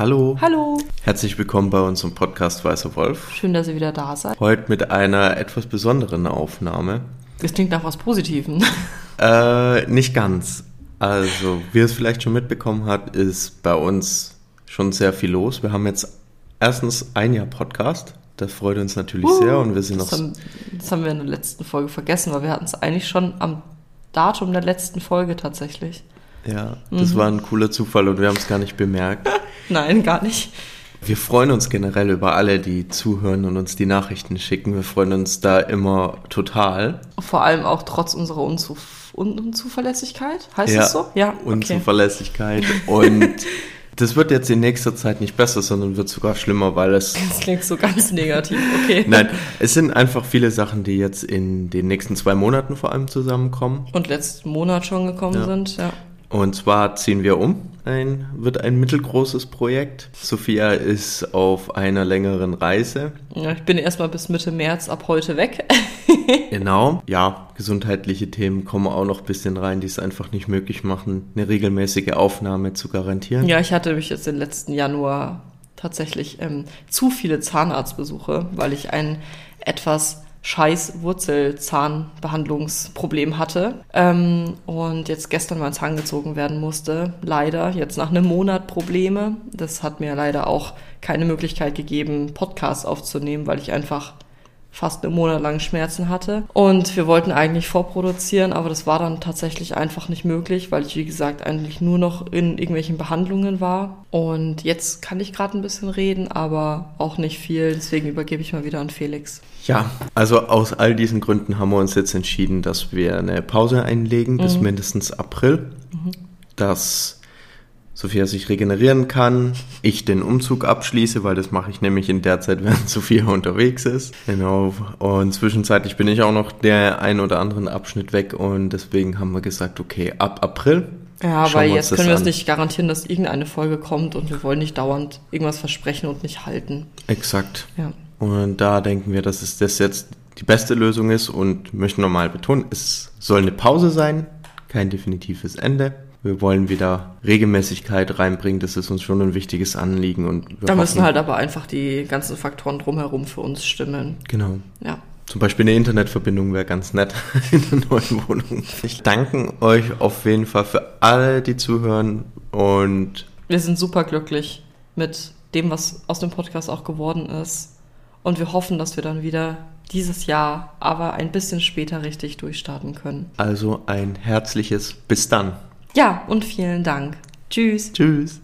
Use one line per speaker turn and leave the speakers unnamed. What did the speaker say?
Hallo.
Hallo.
Herzlich willkommen bei unserem Podcast Weißer Wolf.
Schön, dass ihr wieder da seid.
Heute mit einer etwas besonderen Aufnahme.
Das klingt nach was Positivem.
Äh, nicht ganz. Also, wie ihr es vielleicht schon mitbekommen habt, ist bei uns schon sehr viel los. Wir haben jetzt erstens ein Jahr Podcast. Das freut uns natürlich uh, sehr und wir sind
das
noch.
Haben, das haben wir in der letzten Folge vergessen, weil wir hatten es eigentlich schon am Datum der letzten Folge tatsächlich.
Ja, das mhm. war ein cooler Zufall und wir haben es gar nicht bemerkt.
Nein, gar nicht.
Wir freuen uns generell über alle, die zuhören und uns die Nachrichten schicken. Wir freuen uns da immer total.
Vor allem auch trotz unserer Unzuf Unzuverlässigkeit, heißt
ja,
es so?
Ja, okay. Unzuverlässigkeit. Und das wird jetzt in nächster Zeit nicht besser, sondern wird sogar schlimmer, weil es.
Das klingt so ganz negativ, okay.
Nein, es sind einfach viele Sachen, die jetzt in den nächsten zwei Monaten vor allem zusammenkommen.
Und letzten Monat schon gekommen
ja.
sind, ja.
Und zwar ziehen wir um. Ein, wird ein mittelgroßes Projekt. Sophia ist auf einer längeren Reise.
Ja, ich bin erstmal bis Mitte März ab heute weg.
genau. Ja, gesundheitliche Themen kommen auch noch ein bisschen rein, die es einfach nicht möglich machen, eine regelmäßige Aufnahme zu garantieren.
Ja, ich hatte mich jetzt den letzten Januar tatsächlich ähm, zu viele Zahnarztbesuche, weil ich ein etwas scheiß Wurzelzahnbehandlungsproblem hatte ähm, und jetzt gestern mal Zahn gezogen werden musste. Leider, jetzt nach einem Monat Probleme. Das hat mir leider auch keine Möglichkeit gegeben, Podcasts aufzunehmen, weil ich einfach fast einen Monat lang Schmerzen hatte. Und wir wollten eigentlich vorproduzieren, aber das war dann tatsächlich einfach nicht möglich, weil ich, wie gesagt, eigentlich nur noch in irgendwelchen Behandlungen war. Und jetzt kann ich gerade ein bisschen reden, aber auch nicht viel. Deswegen übergebe ich mal wieder an Felix.
Ja, also aus all diesen Gründen haben wir uns jetzt entschieden, dass wir eine Pause einlegen mhm. bis mindestens April. Mhm. Dass Sophia sich regenerieren kann, ich den Umzug abschließe, weil das mache ich nämlich in der Zeit, während Sophia unterwegs ist. Genau. Und zwischenzeitlich bin ich auch noch der ein oder anderen Abschnitt weg und deswegen haben wir gesagt, okay, ab April.
Ja, weil jetzt können wir es nicht garantieren, dass irgendeine Folge kommt und wir wollen nicht dauernd irgendwas versprechen und nicht halten.
Exakt. Ja. Und da denken wir, dass es das jetzt die beste Lösung ist und möchten nochmal betonen, es soll eine Pause sein, kein definitives Ende wir wollen wieder Regelmäßigkeit reinbringen. Das ist uns schon ein wichtiges Anliegen. Und
da müssen halt aber einfach die ganzen Faktoren drumherum für uns stimmen.
Genau. Ja. Zum Beispiel eine Internetverbindung wäre ganz nett in der neuen Wohnung. Ich danke euch auf jeden Fall für alle, die zuhören und
wir sind super glücklich mit dem, was aus dem Podcast auch geworden ist. Und wir hoffen, dass wir dann wieder dieses Jahr, aber ein bisschen später richtig durchstarten können.
Also ein herzliches Bis dann.
Ja, und vielen Dank. Tschüss.
Tschüss.